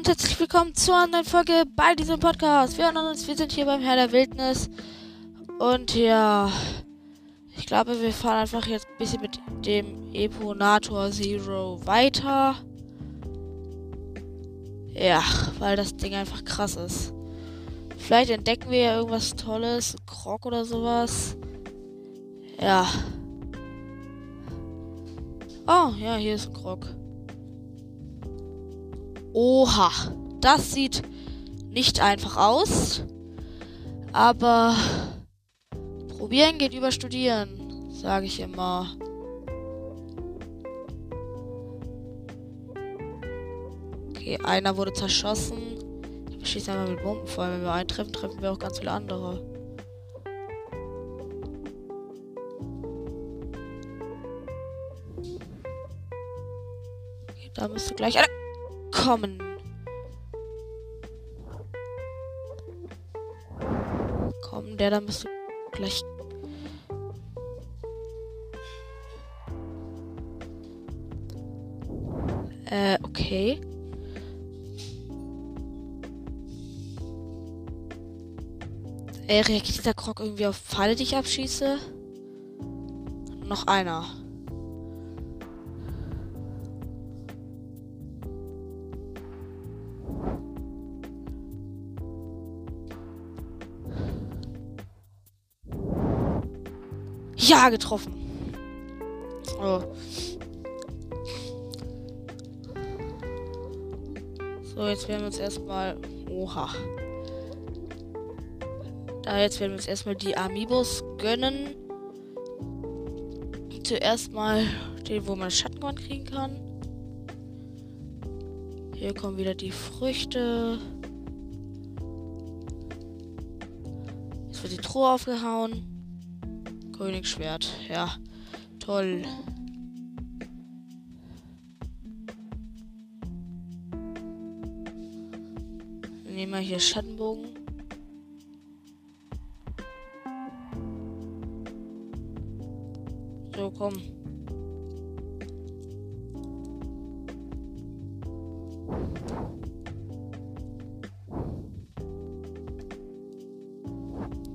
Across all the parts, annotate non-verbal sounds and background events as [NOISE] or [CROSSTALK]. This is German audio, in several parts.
und herzlich willkommen zu einer neuen Folge bei diesem Podcast. Wir erinnern uns, wir sind hier beim Herr der Wildnis. Und ja, ich glaube, wir fahren einfach jetzt ein bisschen mit dem Eponator Zero weiter. Ja, weil das Ding einfach krass ist. Vielleicht entdecken wir ja irgendwas Tolles, Krog oder sowas. Ja. Oh, ja, hier ist ein Krog. Oha, das sieht nicht einfach aus. Aber probieren geht über studieren, sage ich immer. Okay, einer wurde zerschossen. Ich schieße einmal mit Bomben, vor allem wenn wir eintreffen, treffen wir auch ganz viele andere. Da müsste gleich einer kommen. Komm, der da müsste gleich. Äh, okay. Äh, reagiert dieser Krog irgendwie auf Pfeile, die ich abschieße? Noch einer. Ja, getroffen. Oh. So, jetzt werden wir uns erstmal. Oha. Da jetzt werden wir uns erstmal die Amiibos gönnen. Zuerst mal den, wo man Schattengewand kriegen kann. Hier kommen wieder die Früchte. Jetzt wird die Truhe aufgehauen. Königsschwert. Ja, toll. Nehmen wir hier Schattenbogen. So, komm.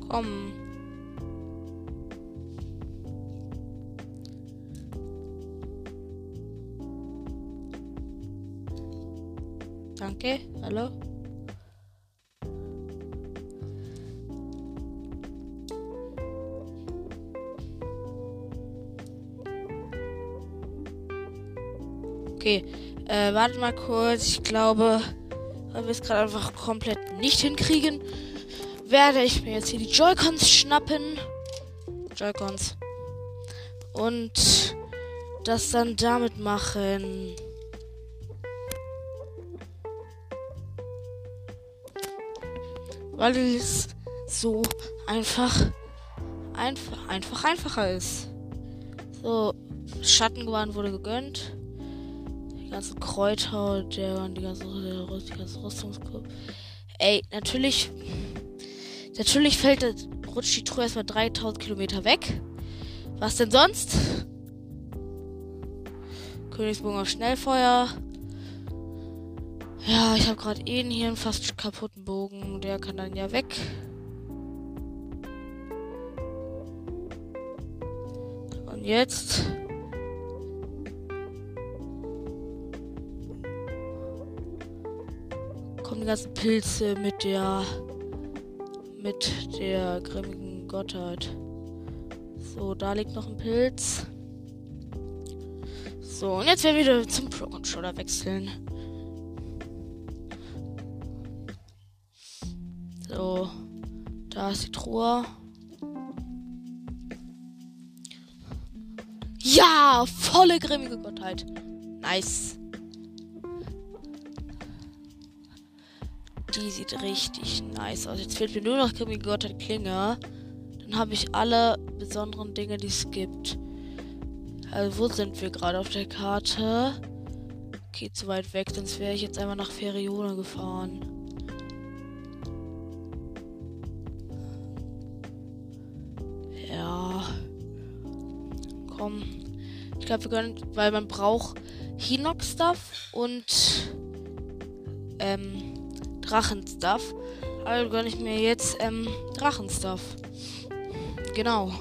Komm. Danke. Hallo. Okay, äh, wartet mal kurz. Ich glaube, weil wir es gerade einfach komplett nicht hinkriegen, werde ich mir jetzt hier die Joy-Cons schnappen. Joy-Cons. Und das dann damit machen. Weil es so einfach, einfach, einfach einfacher ist. So, Schattengewand wurde gegönnt. Die ganzen Kräuter, der, die ganze, die ganze Rüstungsgruppe. Ey, natürlich, natürlich fällt, das, rutscht die Truhe erstmal 3000 Kilometer weg. Was denn sonst? Königsbogen auf Schnellfeuer. Ja, ich habe gerade eben hier einen fast kaputten Bogen. Der kann dann ja weg. Und jetzt. Kommen die ganzen Pilze mit der. mit der grimmigen Gottheit. So, da liegt noch ein Pilz. So, und jetzt werden wir wieder zum Pro Controller wechseln. Da ist die Truhe. Ja, volle grimmige Gottheit. Nice. Die sieht richtig nice aus. Jetzt fehlt mir nur noch grimmige Gottheit Klinge. Dann habe ich alle besonderen Dinge, die es gibt. Also, wo sind wir gerade auf der Karte? Okay, zu weit weg, sonst wäre ich jetzt einmal nach Ferione gefahren. Wir können, weil man braucht Hinox-Stuff und ähm, Drachenstuff. Also gönne ich mir jetzt ähm, Drachenstuff. Genau.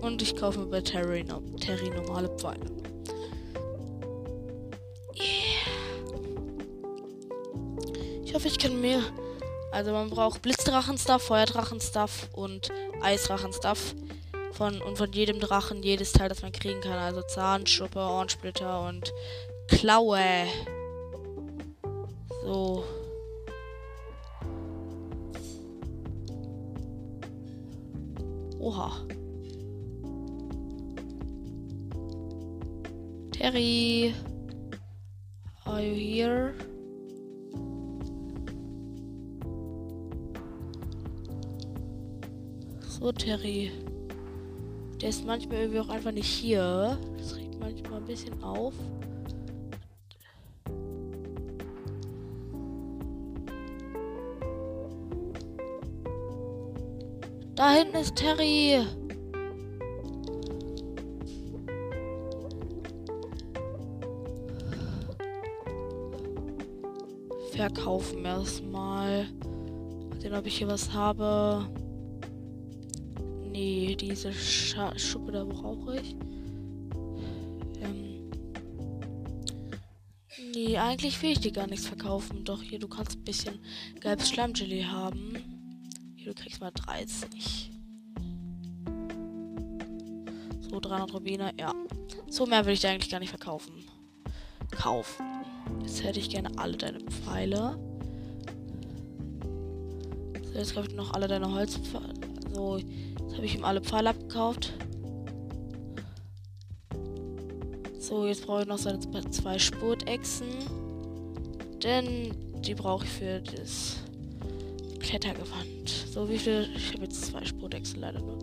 Und ich kaufe mir bei Terry, Terry normale Pfeile. Yeah. Ich hoffe, ich kann mir. Also man braucht Blitzdrachenstuff, Feuerdrachenstuff und Eisdrachenstuff. Von, und von jedem Drachen jedes Teil, das man kriegen kann. Also Zahn, Schuppe, Ohrensplitter und Klaue. So. Oha. Terry. Are you here? So, Terry. Der ist manchmal irgendwie auch einfach nicht hier. Das regt manchmal ein bisschen auf. Da hinten ist Terry. Verkaufen erstmal. Den, ob ich hier was habe. Nee, diese Scha Schuppe da brauche ich. Ähm. Nee, eigentlich will ich dir gar nichts verkaufen. Doch hier, du kannst ein bisschen gelbes Schlammgelee haben. Hier, du kriegst mal 30. So, 300 Rubine, ja. So mehr will ich dir eigentlich gar nicht verkaufen. Kaufen. Jetzt hätte ich gerne alle deine Pfeile. So, jetzt kaufe ich noch alle deine Holzpfeile. So, jetzt habe ich ihm alle Pfeile abgekauft. So, jetzt brauche ich noch seine zwei Spurtechsen. Denn die brauche ich für das Klettergewand. So, wie viel? Ich habe jetzt zwei Spurwechsel leider nur.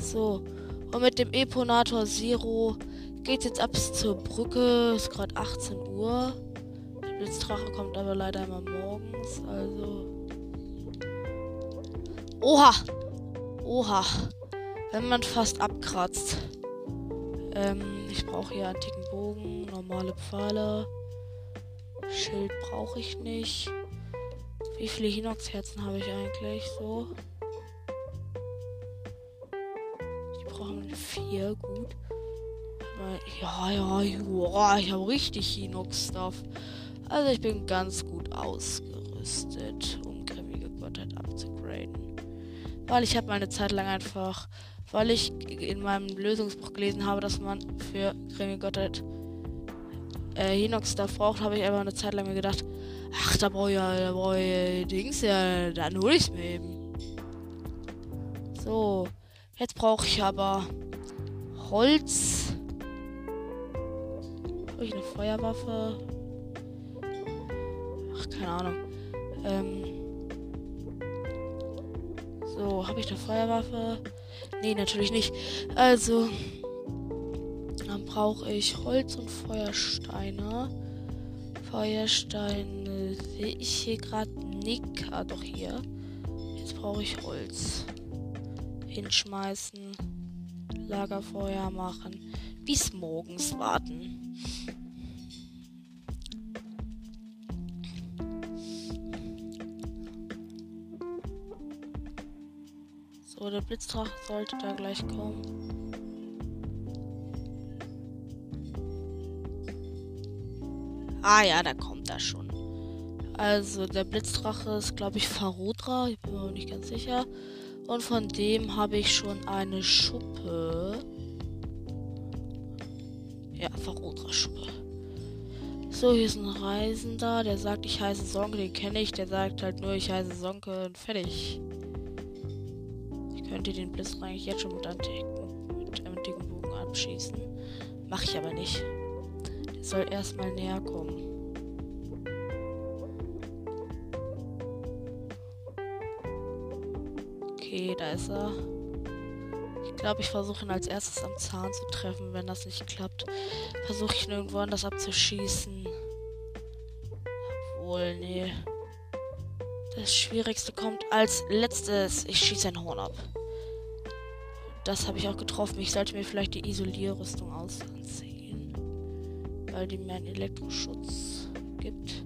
So. Und mit dem Eponator Zero geht jetzt ab zur Brücke. Ist gerade 18 Uhr. Der Blitzdrache kommt aber leider immer morgens. Also. Oha! Oha! Wenn man fast abkratzt. Ähm, ich brauche hier antiken Bogen, normale Pfeile. Schild brauche ich nicht. Wie viele Hinox-Herzen habe ich eigentlich so? Die brauchen vier, gut. Ja, ja, ja, ich habe richtig Hinox-Stuff. Also ich bin ganz gut ausgerüstet, Weil ich habe meine Zeit lang einfach, weil ich in meinem Lösungsbuch gelesen habe, dass man für grimmige Gottheit äh, Hinox da braucht, habe ich einfach eine Zeit lang mir gedacht, ach, da brauche ich ja, da brauche ich Dings ja, dann hole ich es mir eben. So, jetzt brauche ich aber Holz. Habe ich eine Feuerwaffe? Ach, keine Ahnung. Ähm. Habe ich eine Feuerwaffe? Nee, natürlich nicht. Also, dann brauche ich Holz und Feuersteine. Feuersteine sehe ich hier gerade nicht. Ah, doch hier. Jetzt brauche ich Holz. Hinschmeißen. Lagerfeuer machen. Bis morgens warten. So, der Blitzdrache sollte da gleich kommen. Ah ja, da kommt er schon. Also der Blitzdrache ist, glaube ich, Farodra. Ich bin mir nicht ganz sicher. Und von dem habe ich schon eine Schuppe. Ja, Farodra-Schuppe. So, hier ist ein Reisender, der sagt, ich heiße Sonke, den kenne ich. Der sagt halt nur, ich heiße Sonke und fertig. Ich könnte den Blitz eigentlich jetzt schon mit antiken, mit antiken Bogen abschießen. Mache ich aber nicht soll erstmal näher kommen. Okay, da ist er. Ich glaube, ich versuche ihn als erstes am Zahn zu treffen. Wenn das nicht klappt, versuche ich ihn irgendwo anders abzuschießen. Obwohl, nee. Das Schwierigste kommt als letztes. Ich schieße ein Horn ab. Das habe ich auch getroffen. Ich sollte mir vielleicht die Isolierrüstung ausziehen. weil die mehr einen Elektroschutz gibt.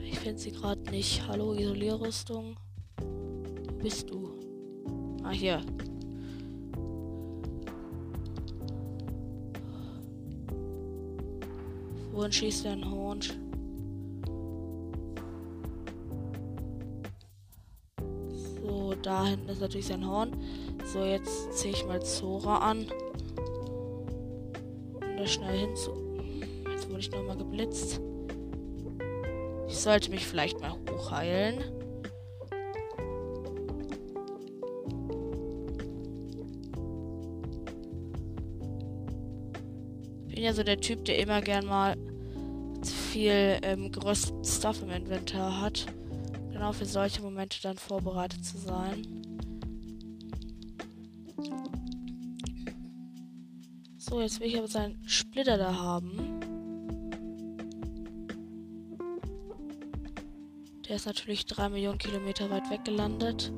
Ich finde sie gerade nicht. Hallo, Isolierrüstung. Wo bist du? Ah, hier. Wohin schießt der ein Horn? Da hinten ist natürlich sein Horn. So, jetzt ziehe ich mal Zora an. Um da schnell hinzu. Jetzt wurde ich nochmal geblitzt. Ich sollte mich vielleicht mal hochheilen. bin ja so der Typ, der immer gern mal viel ähm, größten Stuff im Inventar hat. Genau für solche Momente dann vorbereitet zu sein. So, jetzt will ich aber seinen Splitter da haben. Der ist natürlich drei Millionen Kilometer weit weg gelandet.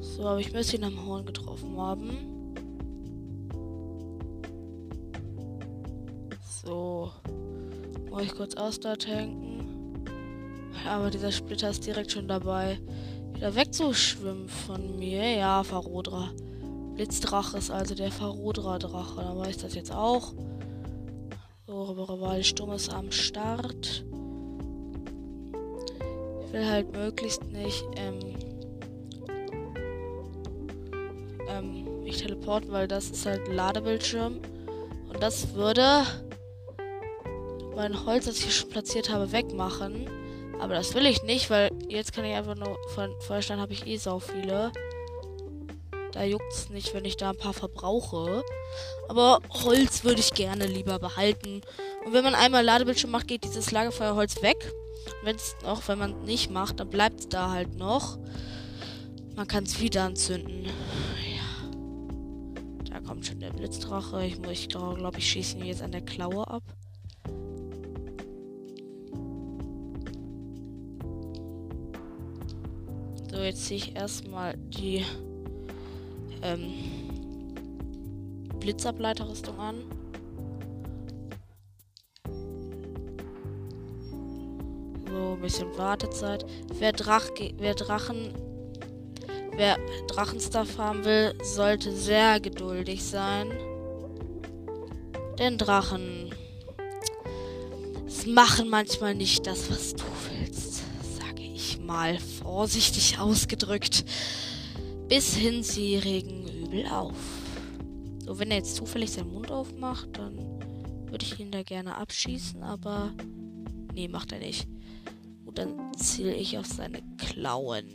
So, aber ich müsste ihn am Horn getroffen haben. So. Muss ich kurz Ausdauer tanken. Aber dieser Splitter ist direkt schon dabei, wieder wegzuschwimmen von mir. Ja, Farodra. Blitzdrache ist also der Farodra-Drache. Dann weiß ich das jetzt auch. So, Rival Stumm ist am Start. Ich will halt möglichst nicht ähm, ähm, mich teleporten, weil das ist halt ein Ladebildschirm. Und das würde mein Holz, das ich schon platziert habe, wegmachen. Aber das will ich nicht, weil jetzt kann ich einfach nur von Feuerstein habe ich eh so viele. Da juckt es nicht, wenn ich da ein paar verbrauche. Aber Holz würde ich gerne lieber behalten. Und wenn man einmal Ladebildschirm macht, geht dieses Lagerfeuerholz weg. Wenn es noch, wenn man nicht macht, dann bleibt es da halt noch. Man kann es wieder anzünden. Ja. Da kommt schon der Blitzdrache. Ich, ich glaube, glaub, ich schieße ihn jetzt an der Klaue ab. So, jetzt ziehe ich erstmal die ähm, Blitzableiterrüstung an. So, ein bisschen Wartezeit. Wer, Drach, wer Drachen. Wer Drachenstuff haben will, sollte sehr geduldig sein. Denn Drachen machen manchmal nicht das, was du mal vorsichtig ausgedrückt. Bis hin sie regen übel auf. So, wenn er jetzt zufällig seinen Mund aufmacht, dann würde ich ihn da gerne abschießen, aber nee, macht er nicht. Gut, dann ziele ich auf seine Klauen.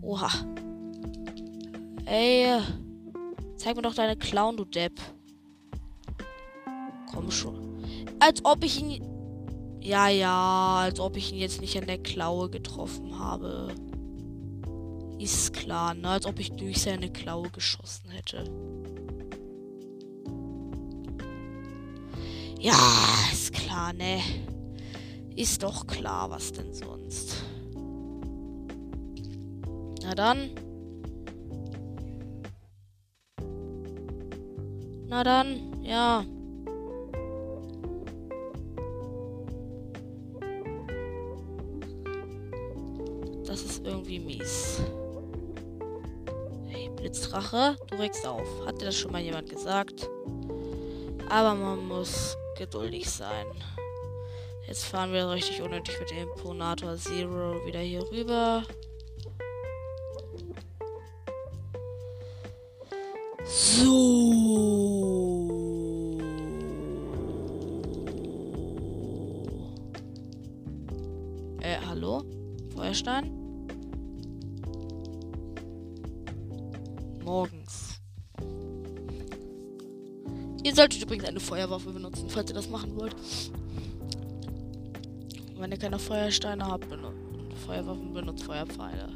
Oha. Ey, zeig mir doch deine Klauen, du Depp. Komm schon. Als ob ich ihn ja, ja, als ob ich ihn jetzt nicht an der Klaue getroffen habe. Ist klar, ne? Als ob ich durch seine Klaue geschossen hätte. Ja, ist klar, ne? Ist doch klar, was denn sonst. Na dann. Na dann, ja. Das ist irgendwie mies. Hey, Blitzdrache, du regst auf. Hat dir das schon mal jemand gesagt? Aber man muss geduldig sein. Jetzt fahren wir richtig unnötig mit dem Imponator Zero wieder hier rüber. So. Äh, hallo? Feuerstein? Ihr solltet übrigens eine Feuerwaffe benutzen, falls ihr das machen wollt. Wenn ihr keine Feuersteine habt, benutzt Feuerwaffen, benutzt Feuerpfeile.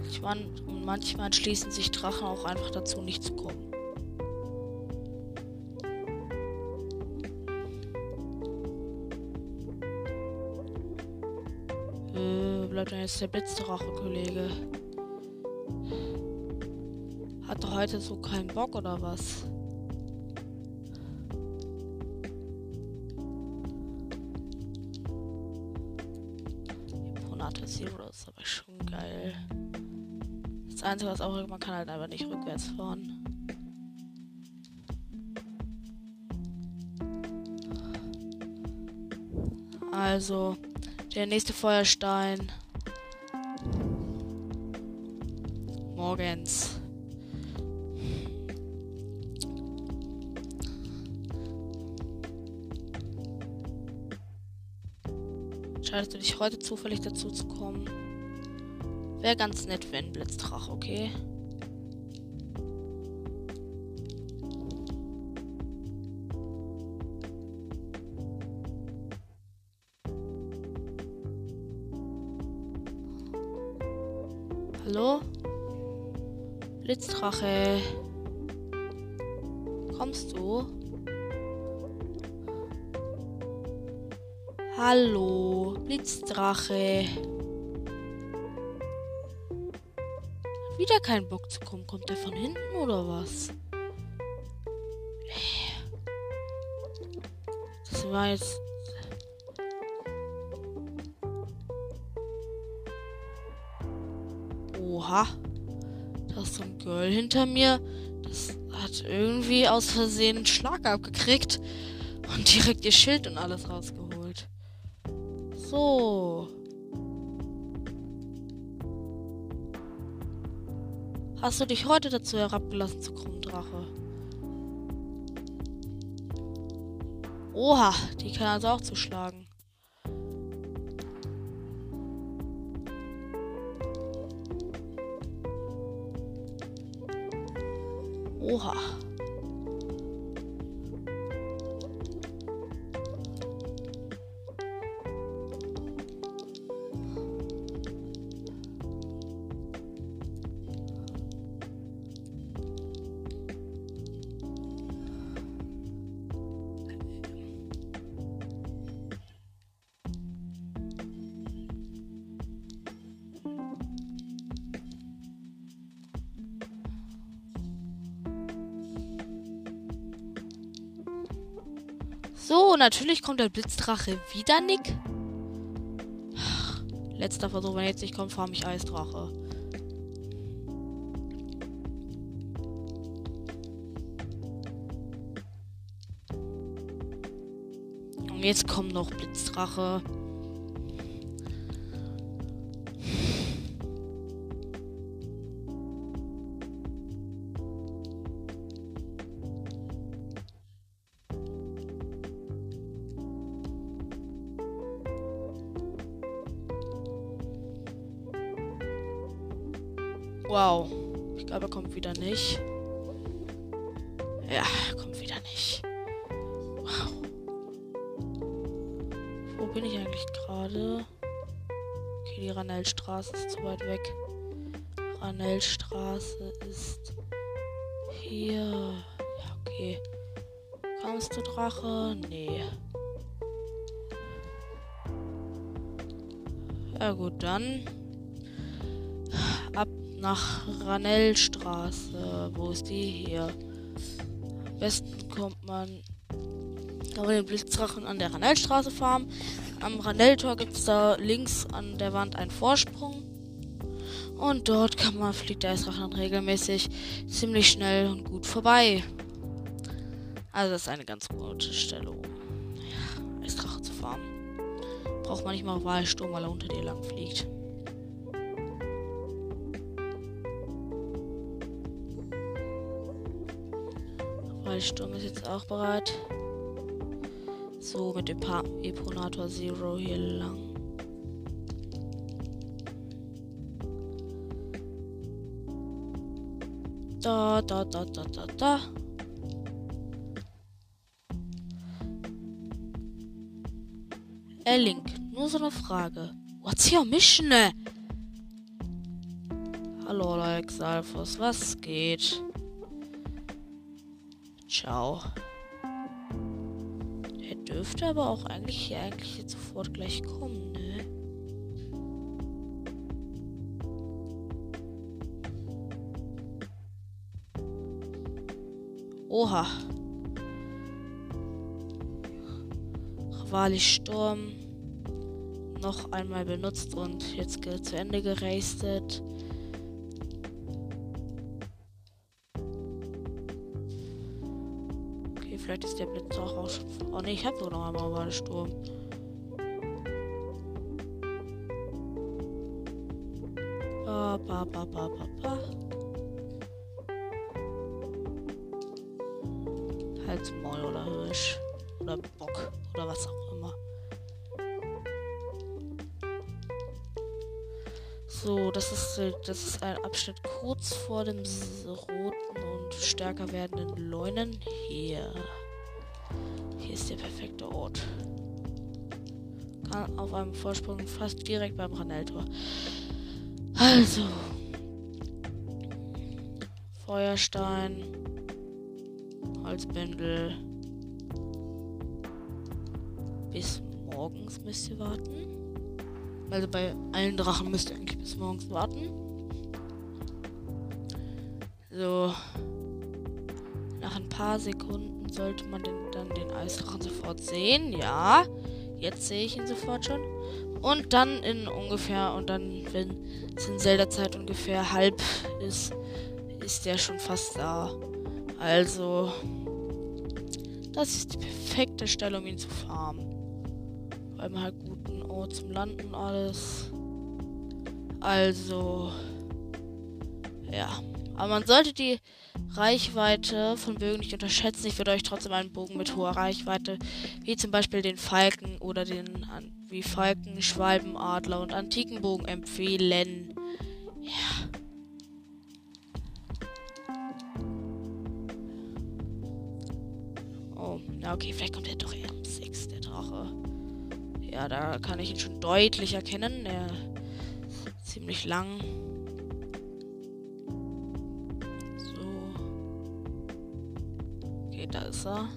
Manchmal, und manchmal entschließen sich Drachen auch einfach dazu, nicht zu kommen. bleibt denn jetzt der Blitzdrache-Kollege? Hat er heute so keinen Bock oder was? Ponate Zero ist aber schon geil. Das Einzige, was auch man kann halt einfach nicht rückwärts fahren. Also, der nächste Feuerstein. Morgens. Entscheidest du dich heute zufällig dazu zu kommen? Wäre ganz nett, wenn Blitzdrach, okay? Hallo? Blitzdrache. Kommst du? Hallo, Blitzdrache. Wieder kein Bock zu kommen. Kommt der von hinten oder was? Das war jetzt Oha. Da ist so ein Girl hinter mir. Das hat irgendwie aus Versehen einen Schlag abgekriegt. Und direkt ihr Schild und alles rausgeholt. So. Hast du dich heute dazu herabgelassen zu kommen, Drache? Oha, die kann also auch zuschlagen. Oha. Natürlich kommt der Blitzdrache wieder, Nick. Letzter Versuch, wenn jetzt nicht kommt, farm ich Eisdrache. Und jetzt kommt noch Blitzdrache. Nach Ranellstraße. Wo ist die hier? Am besten kommt man über den Blitzdrachen an der Ranellstraße farmen. Am Ranelltor gibt es da links an der Wand einen Vorsprung. Und dort kann man, fliegt der Eisdrache dann regelmäßig ziemlich schnell und gut vorbei. Also das ist eine ganz gute Stelle, um ja, Eisdrache zu farmen. Braucht man nicht mal Wahlsturm, weil er unter dir lang fliegt. Sturm ist jetzt auch bereit. So, mit dem pa Eponator Zero hier lang. Da, da, da, da, da, da. Ey, Link, nur so eine Frage. What's your mission? Hallo, Alex Alphos, was geht? Ciao. Er dürfte aber auch eigentlich hier eigentlich jetzt sofort gleich kommen, ne? Oha. Ravali Sturm noch einmal benutzt und jetzt zu Ende gerastet. Vielleicht ist der Blitz auch schon. Oh ne, ich habe nur noch einmal Rivali Sturm. Ba, ba, ba, ba, ba, ba. Halsmaul oder Hirsch. Oder Bock. Oder was auch immer. So, das ist, das ist ein Abschnitt kurz vor dem roten und stärker werdenden Leunen. Hier. Ist der perfekte Ort. Kann auf einem Vorsprung fast direkt beim Raneltor. Also. Feuerstein. Holzbündel. Bis morgens müsst ihr warten. Also bei allen Drachen müsst ihr eigentlich bis morgens warten. So. Nach ein paar Sekunden sollte man den, dann den Eisdrachen sofort sehen. Ja. Jetzt sehe ich ihn sofort schon. Und dann in ungefähr, und dann, wenn es in Zelda-Zeit ungefähr halb ist, ist der schon fast da. Also, das ist die perfekte Stelle, um ihn zu farmen. Weil man halt guten Ort zum Landen alles. Also, ja. Aber man sollte die Reichweite von Bögen nicht unterschätzen. Ich würde euch trotzdem einen Bogen mit hoher Reichweite, wie zum Beispiel den Falken oder den wie Falken, Schwalben, Adler und antiken Bogen empfehlen. Ja. Oh, na okay, vielleicht kommt er doch eher um 6, der Drache. Ja, da kann ich ihn schon deutlich erkennen. Er ist ziemlich lang. Da ist er.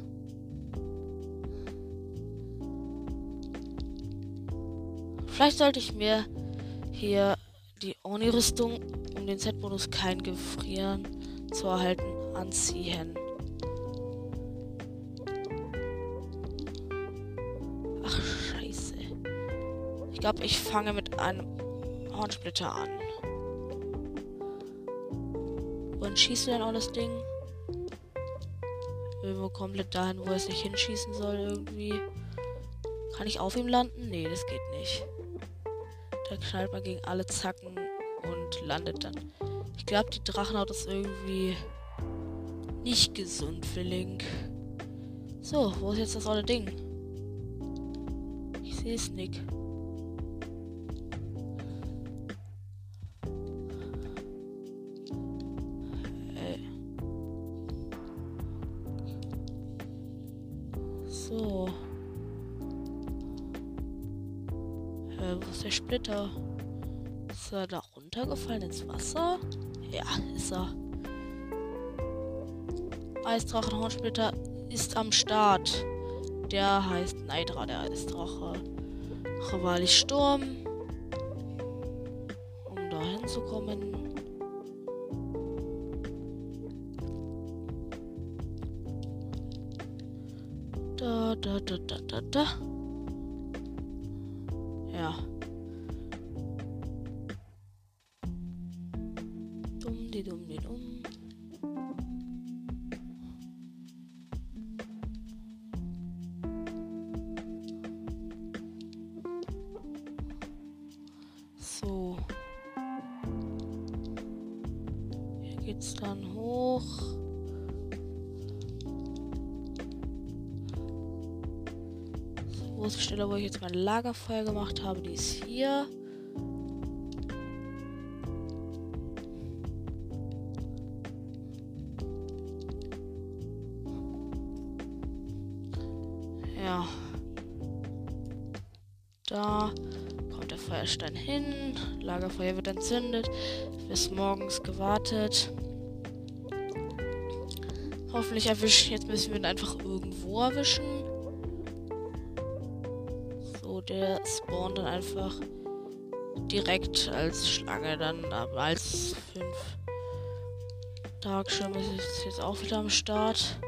Vielleicht sollte ich mir hier die Oni-Rüstung, um den Z-Bonus kein Gefrieren zu erhalten, anziehen. Ach, scheiße. Ich glaube, ich fange mit einem Hornsplitter an. Wann schießt du denn auch das Ding? Irgendwo komplett dahin, wo es nicht hinschießen soll, irgendwie. Kann ich auf ihm landen? Nee, das geht nicht. Da knallt man gegen alle Zacken und landet dann. Ich glaube, die Drachenhaut ist irgendwie nicht gesund für Link. So, wo ist jetzt das olle Ding? Ich sehe es nicht. Splitter. Ist er da runtergefallen ins Wasser? Ja, ist er. Eisdrachenhornsplitter ist am Start. Der heißt Neidra, der Eisdrache. Rivali Sturm. Um da hinzukommen. Da, da, da, da, da, da. Geht's dann hoch. große Stelle, wo ich jetzt mein Lagerfeuer gemacht habe, die ist hier. Da kommt der Feuerstein hin. Lagerfeuer wird entzündet. Bis morgens gewartet. Hoffentlich erwischen. Jetzt müssen wir ihn einfach irgendwo erwischen. So, der spawnt dann einfach direkt als Schlange dann als 5. Tagschirm ist jetzt auch wieder am Start.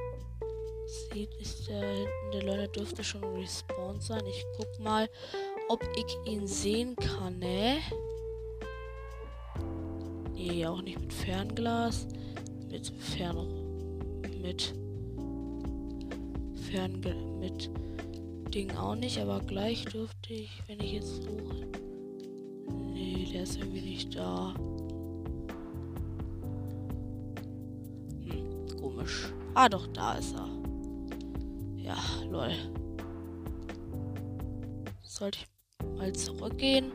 Sieht, ist der hinten, der Leute dürfte schon respawned sein. Ich guck mal, ob ich ihn sehen kann, ne? Nee, auch nicht mit Fernglas. Mit Fern... Mit... Fernglas... Mit... Ding auch nicht, aber gleich dürfte ich, wenn ich jetzt suche... Nee, der ist irgendwie nicht da. komisch. Ah, doch, da ist er. Ja, lol. Sollte ich mal zurückgehen?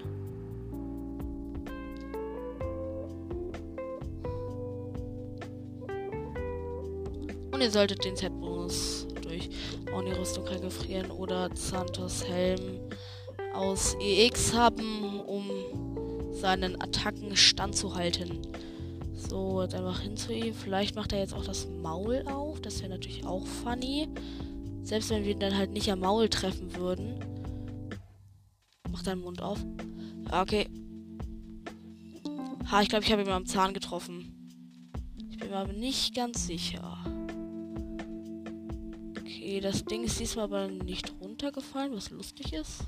Und ihr solltet den Set-Bonus durch Oni-Rüstung kein Gefrieren oder Santos Helm aus EX haben, um seinen Attacken standzuhalten. So, jetzt einfach hin zu ihm. Vielleicht macht er jetzt auch das Maul auf. Das wäre natürlich auch funny. Selbst wenn wir ihn dann halt nicht am Maul treffen würden. Mach deinen Mund auf. Okay. Ha, ich glaube, ich habe ihn am Zahn getroffen. Ich bin mir aber nicht ganz sicher. Das Ding ist diesmal aber nicht runtergefallen, was lustig ist.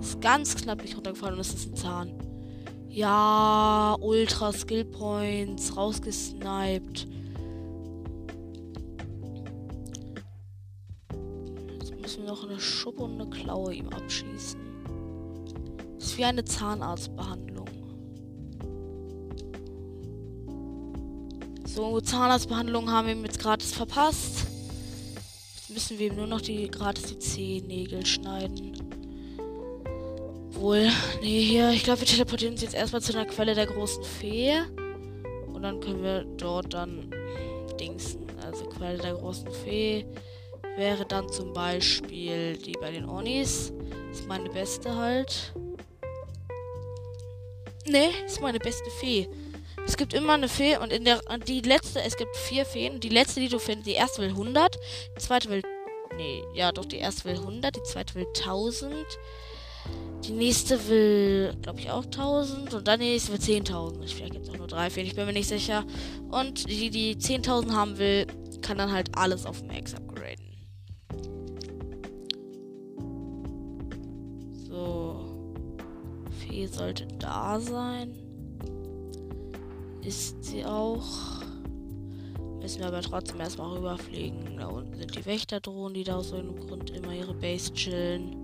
Es ist ganz knapp nicht runtergefallen und es ist ein Zahn. Ja, Ultra Skill Points, rausgesniped. Jetzt müssen wir noch eine Schuppe und eine Klaue ihm abschießen. Das ist wie eine Zahnarztbehandlung. So, Zahnarztbehandlung haben wir ihm jetzt gratis verpasst. Müssen wir nur noch die gratis die Zehennägel schneiden. Obwohl, nee, hier, ich glaube, wir teleportieren uns jetzt erstmal zu einer Quelle der großen Fee. Und dann können wir dort dann dingsen. Also Quelle der großen Fee wäre dann zum Beispiel die bei den Onis. Ist meine beste halt. Nee, ist meine beste Fee. Es gibt immer eine Fee und in der die letzte, es gibt vier Feen. Die letzte, die du findest, die erste will 100, die zweite will nee, ja, doch die erste will 100, die zweite will 1000. Die nächste will, glaube ich, auch 1000. Und dann die nächste will 10.000. Vielleicht gibt auch nur drei Feen, ich bin mir nicht sicher. Und die, die 10.000 haben will, kann dann halt alles auf Max upgraden. So. Fee sollte da sein. Ist sie auch. Müssen wir aber trotzdem erstmal rüberfliegen. Da unten sind die Wächterdrohnen, die da aus irgendeinem Grund immer ihre Base chillen.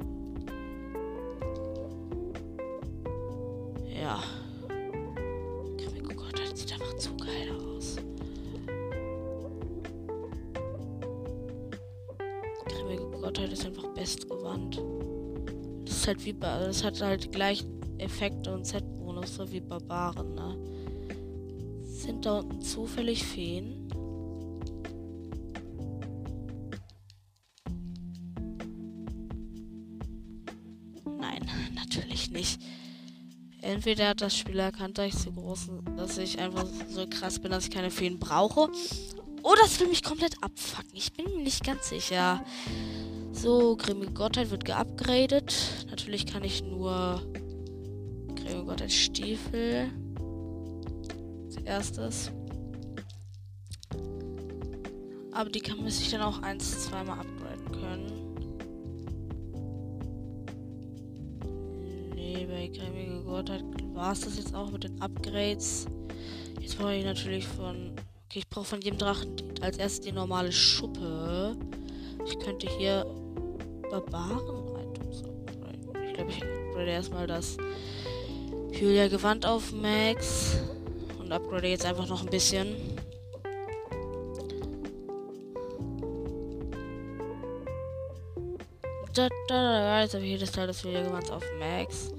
Ja. Oh Gott, das sieht einfach zu geil aus. Grimmige Gottheit ist einfach bestgewandt. Das ist halt wie bei. Das hat halt gleich Effekte und Set-Bonus, so wie Barbaren, ne? Sind da unten zufällig Feen? Nein, [LAUGHS] natürlich nicht entweder hat das Spiel erkannt, dass ich so groß, dass ich einfach so krass bin, dass ich keine Feen brauche. Oder es will mich komplett abfucken. Ich bin mir nicht ganz sicher. So, Grimmige Gottheit wird geupgradet. Natürlich kann ich nur Grimmige Gottheit Stiefel erstes. Aber die kann, müsste ich dann auch eins, zweimal upgraden können. bei Grimmige Gottheit war es das jetzt auch mit den Upgrades. Jetzt brauche ich natürlich von. Okay, ich brauche von jedem Drachen als erstes die normale Schuppe. Ich könnte hier Barbaren reintun. Ich glaube, ich upgrade erstmal das Julia Gewand auf Max. Und upgrade jetzt einfach noch ein bisschen. Da, da, da, jetzt habe ich jedes Teil des Gewands auf Max.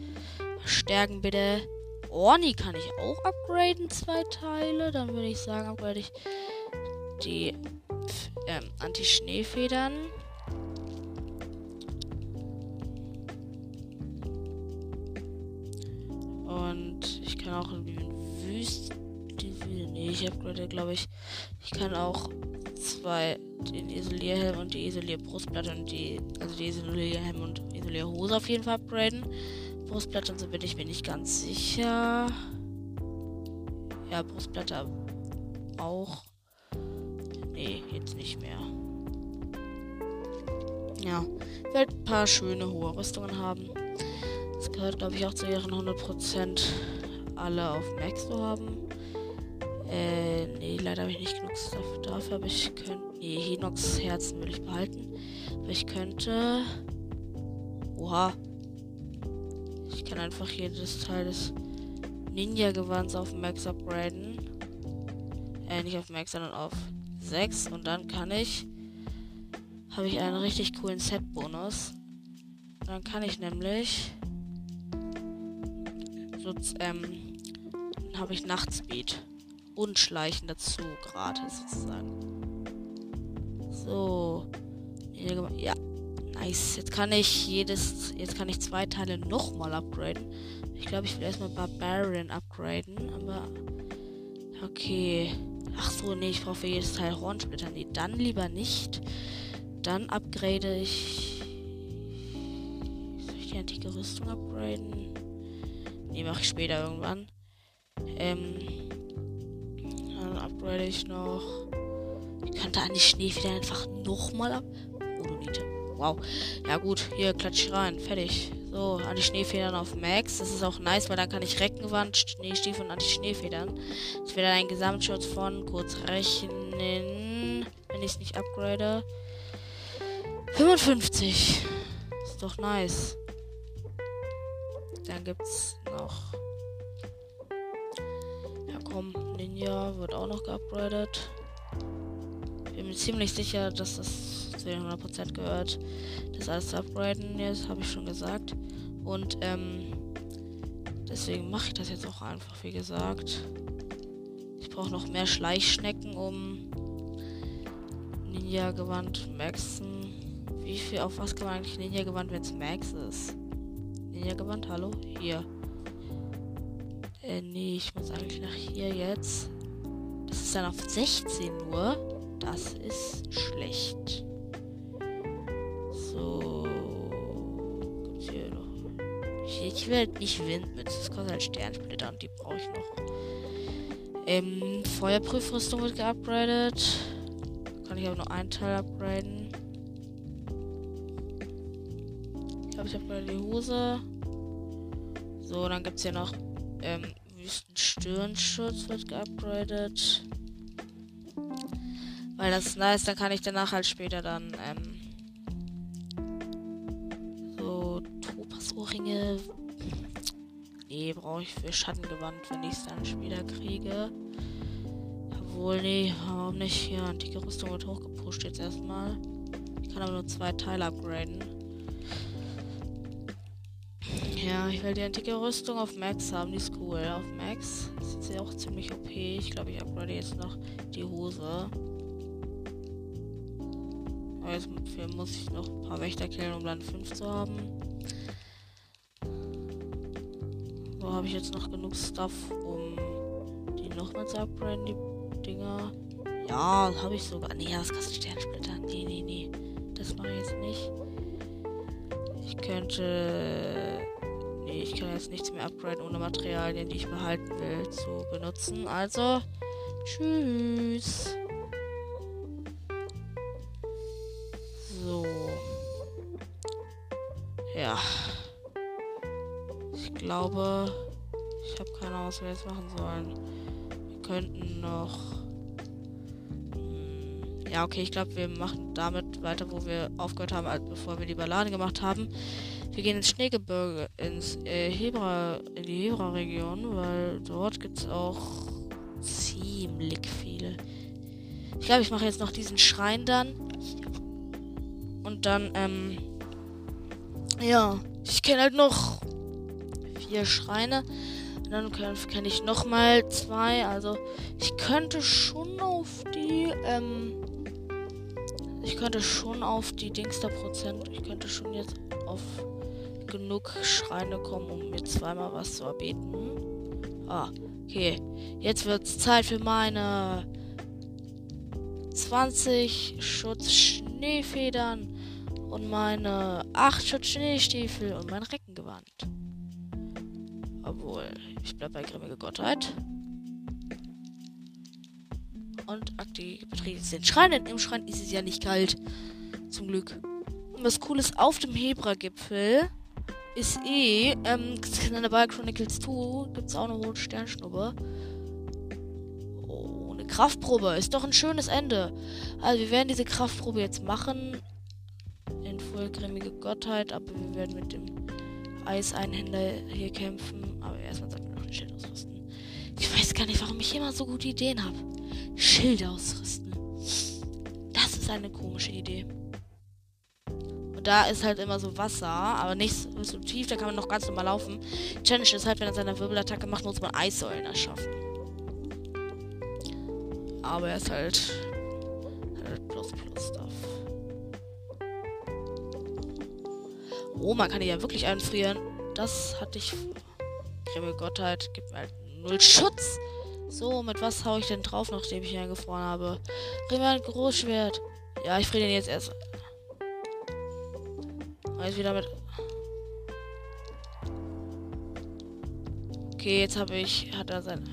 Stärken bitte. Orni kann ich auch upgraden, zwei Teile. Dann würde ich sagen, upgrade ich die ähm, Anti-Schneefedern. Upgrade, glaube ich. Ich kann auch zwei, den Isolierhelm und die Isolierbrustplatte und die, also die Isolierhelm und Isolierhose auf jeden Fall upgraden. Brustplatte und so bin ich mir nicht ganz sicher. Ja, Brustplatte auch. Nee, jetzt nicht mehr. Ja, ich werde ein paar schöne hohe Rüstungen haben. Das gehört, glaube ich, auch zu ihren 100% alle auf Max zu haben. Äh, nee, leider habe ich nicht genug Stuff dafür, aber ich könnte. Nee, Hinox Herzen will ich behalten. Aber ich könnte. Oha. Ich kann einfach jedes Teil des Ninja-Gewands auf Max upgraden. Äh, nicht auf Max, sondern auf 6. Und dann kann ich. Habe ich einen richtig coolen Set-Bonus. Dann kann ich nämlich. So, ähm. Dann habe ich Nachtspeed und Schleichen dazu, gratis sozusagen. So. Ja, nice. Jetzt kann ich jedes, jetzt kann ich zwei Teile nochmal upgraden. Ich glaube, ich will erstmal Barbarian upgraden, aber okay. Ach so, nee, ich brauche für jedes Teil Hornsplitter. Nee, dann lieber nicht. Dann upgrade ich. Soll ich die antike Rüstung upgraden? Nee, mache ich später irgendwann. Ähm, upgrade ich noch. Ich könnte an die Schneefeder einfach nochmal ab. Odonite. Wow. Ja gut, hier klatsch ich rein. Fertig. So, an die Schneefedern auf Max. Das ist auch nice, weil dann kann ich Reckenwand, Schneestiefel und an die Schneefedern. Das wäre dann ein Gesamtschutz von, kurz rechnen, wenn ich es nicht upgrade. 55. Ist doch nice. Dann gibt's Ninja wird auch noch geupgradet. Bin mir ziemlich sicher, dass das zu den 100% gehört. Das alles zu upgraden, jetzt habe ich schon gesagt. Und ähm, deswegen mache ich das jetzt auch einfach, wie gesagt. Ich brauche noch mehr Schleichschnecken, um Ninja-Gewand maxen. Wie viel, auf was kann man eigentlich Ninja-Gewand, wenn es Max ist? Ninja-Gewand, hallo? Hier. Äh, nee, ich muss eigentlich nach hier jetzt. Das ist dann auf 16 Uhr. Das ist schlecht. So. Gibt's hier noch. Ich, will halt nicht Windmütze. Das kostet halt Sternsplitter und die brauche ich noch. Ähm, Feuerprüfrüstung wird geupgradet. Kann ich aber nur einen Teil upgraden. Ich glaube, ich habe gerade die Hose. So, dann gibt es hier noch ähm, Wüstenstirnschutz wird geupgradet. Weil das ist nice, dann kann ich danach halt später dann, ähm, so Topasohrringe. Nee, brauche ich für Schattengewand, wenn ich es dann später kriege. Obwohl, nee, warum nicht? Hier, antike Rüstung wird hochgepusht jetzt erstmal. Ich kann aber nur zwei Teile upgraden. Ich will die antike Rüstung auf Max haben. Die ist cool. Auf Max sieht sie auch ziemlich OP. Ich glaube, ich upgrade jetzt noch die Hose. Jetzt muss ich noch ein paar Wächter killen, um dann 5 zu haben. So habe ich jetzt noch genug Stuff, um die nochmal zu upgraden, die Dinger. Ja, habe ich sogar. Nee, das kostet Sternsplitter. Nee, nee, nee. Das mache ich jetzt nicht. Ich könnte Nee, ich kann jetzt nichts mehr upgraden, ohne Materialien, die ich behalten will, zu benutzen. Also, tschüss. So. Ja. Ich glaube, ich habe keine Ahnung, was wir jetzt machen sollen. Wir könnten noch. Hm, ja, okay, ich glaube, wir machen damit weiter, wo wir aufgehört haben, bevor wir die Ballade gemacht haben. Wir gehen ins Schneegebirge, ins äh, Hebra, in die Hebra-Region, weil dort gibt es auch ziemlich viele. Ich glaube, ich mache jetzt noch diesen Schrein dann. Und dann, ähm, ja, ich kenne halt noch vier Schreine. Und dann kenne ich noch mal zwei. Also, ich könnte schon auf die, ähm, ich könnte schon auf die Dingster Prozent, ich könnte schon jetzt auf genug Schreine kommen, um mir zweimal was zu erbeten. Ah, okay. Jetzt wird es Zeit für meine 20 Schutz Schneefedern und meine 8 Schutz Schneestiefel und mein Reckengewand. Obwohl, ich bleib bei grimmige Gottheit. und aktiviert den Schrein, denn im Schrein ist es ja nicht kalt. Zum Glück. Und was cool ist, auf dem Hebra-Gipfel ist eh, ähm, in der Ball Chronicles 2 gibt es auch eine rote Sternschnuppe. Oh, eine Kraftprobe. Ist doch ein schönes Ende. Also wir werden diese Kraftprobe jetzt machen. In vollgrimmige Gottheit, aber wir werden mit dem Eiseinhändler hier kämpfen. Aber erstmal sollten wir noch ein Schild ausrüsten. Ich weiß gar nicht, warum ich immer so gute Ideen habe. Schild ausrüsten. Das ist eine komische Idee da ist halt immer so Wasser, aber nicht so tief, da kann man noch ganz normal laufen. Challenge ist halt, wenn er seine Wirbelattacke macht, muss man Eissäulen erschaffen. Aber er ist halt, halt plus plus Stuff. Oh, man kann die ja wirklich einfrieren. Das hatte ich. Grimme Gottheit, gibt mir halt null Schutz. So, mit was hau ich denn drauf, nachdem ich ihn eingefroren habe? Grimme Großschwert. Ja, ich friere den jetzt erst Jetzt wieder mit. Okay, jetzt habe ich. Hat er sein.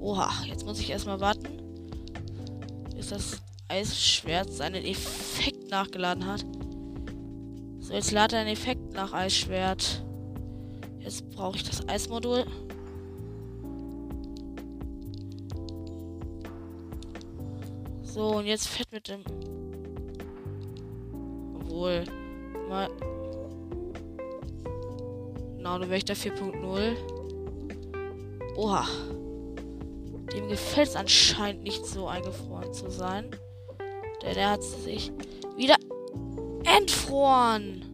Oha, jetzt muss ich erstmal warten. Bis das Eisschwert seinen Effekt nachgeladen hat. So, jetzt ladet er einen Effekt nach Eisschwert. Jetzt brauche ich das Eismodul. So, und jetzt fährt mit dem wohl mal. Nano Wächter 4.0. Oha. Dem gefällt es anscheinend nicht so eingefroren zu sein. Denn er hat sich wieder entfroren.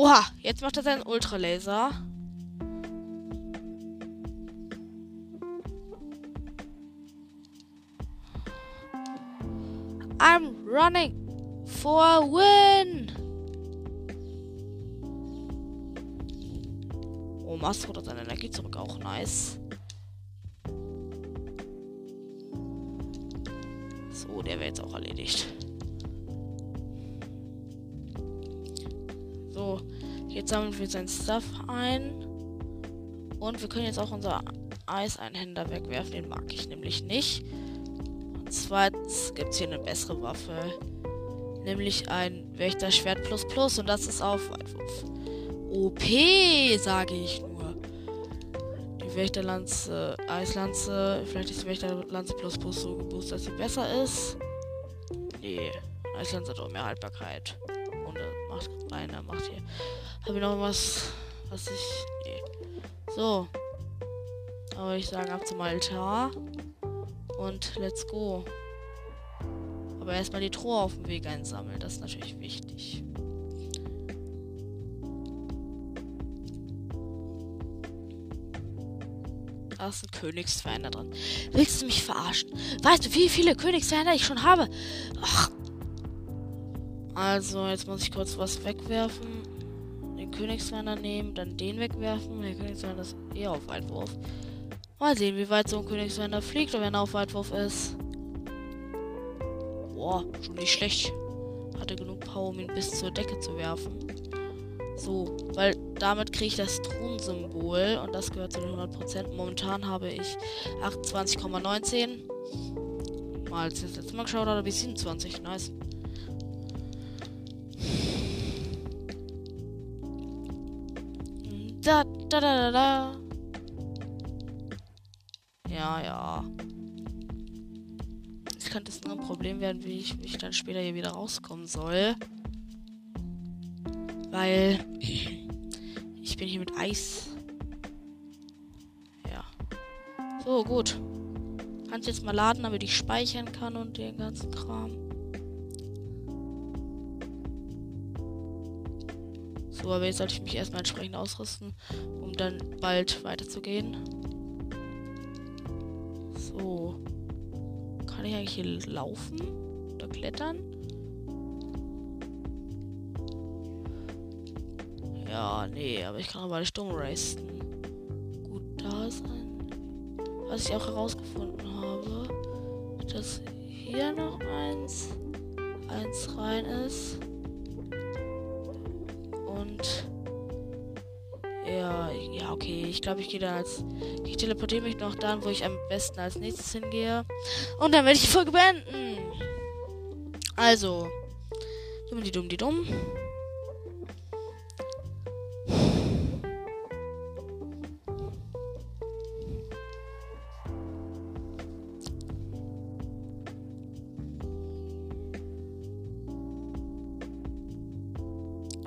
Oha, jetzt macht er seinen Ultralaser. I'm running for a win. Oh, Mastro hat seine Energie zurück. Auch nice. So, der wäre jetzt auch erledigt. Sammeln wir sein Stuff ein. Und wir können jetzt auch unser Eiseinhänder wegwerfen. Den mag ich nämlich nicht. Und zweitens gibt es hier eine bessere Waffe. Nämlich ein Wächterschwert Plus Plus. Und das ist auf Weitwurf. OP, sage ich nur. Die Wächterlanze, Eislanze. Vielleicht ist die Wächterlanze Plus Plus so geboostet, dass sie besser ist. Nee, Eislanze hat auch mehr Haltbarkeit macht einer macht hier. Habe ich noch was, was ich. Nee. So. Aber ich sage ab zum Altar. Und let's go. Aber erstmal die Truhe auf dem Weg einsammeln. Das ist natürlich wichtig. Da ist ein Königsferner drin. Willst du mich verarschen? Weißt du, wie viele Königsferner ich schon habe? Ach, also, jetzt muss ich kurz was wegwerfen. Den Königswanner nehmen, dann den wegwerfen. Der Königswanner ist eher auf Weitwurf. Mal sehen, wie weit so ein Königswanner fliegt, wenn er auf Weitwurf ist. Boah, schon nicht schlecht. Hatte genug Power, um ihn bis zur Decke zu werfen. So, weil damit kriege ich das Thronsymbol und das gehört zu den 100%. Momentan habe ich 28,19. Mal als ich Mal geschaut habe, ich 27. Nice. Da, da, da, da. Ja, ja. Es könnte es nur ein Problem werden, wie ich mich dann später hier wieder rauskommen soll. Weil [CLEARS THROAT] ich bin hier mit Eis. Ja. So, gut. Kannst jetzt mal laden, damit ich speichern kann und den ganzen Kram. So, aber jetzt sollte ich mich erstmal entsprechend ausrüsten, um dann bald weiterzugehen. So. Kann ich eigentlich hier laufen? Oder klettern? Ja, nee, aber ich kann aber alle stumm racen. Gut, da ist ein. was ich auch herausgefunden habe, dass hier noch eins, eins rein ist. Okay. Ich glaube, ich gehe dann als. Ich teleportiere mich noch dann, wo ich am besten als nächstes hingehe. Und dann werde ich die Folge beenden. Also. Dumm, die dumm, die dumm.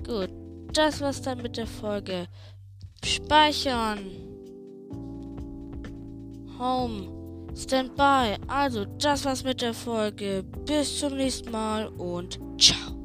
Gut, das war's dann mit der Folge. Speichern. Home. Standby. Also, das war's mit der Folge. Bis zum nächsten Mal und ciao.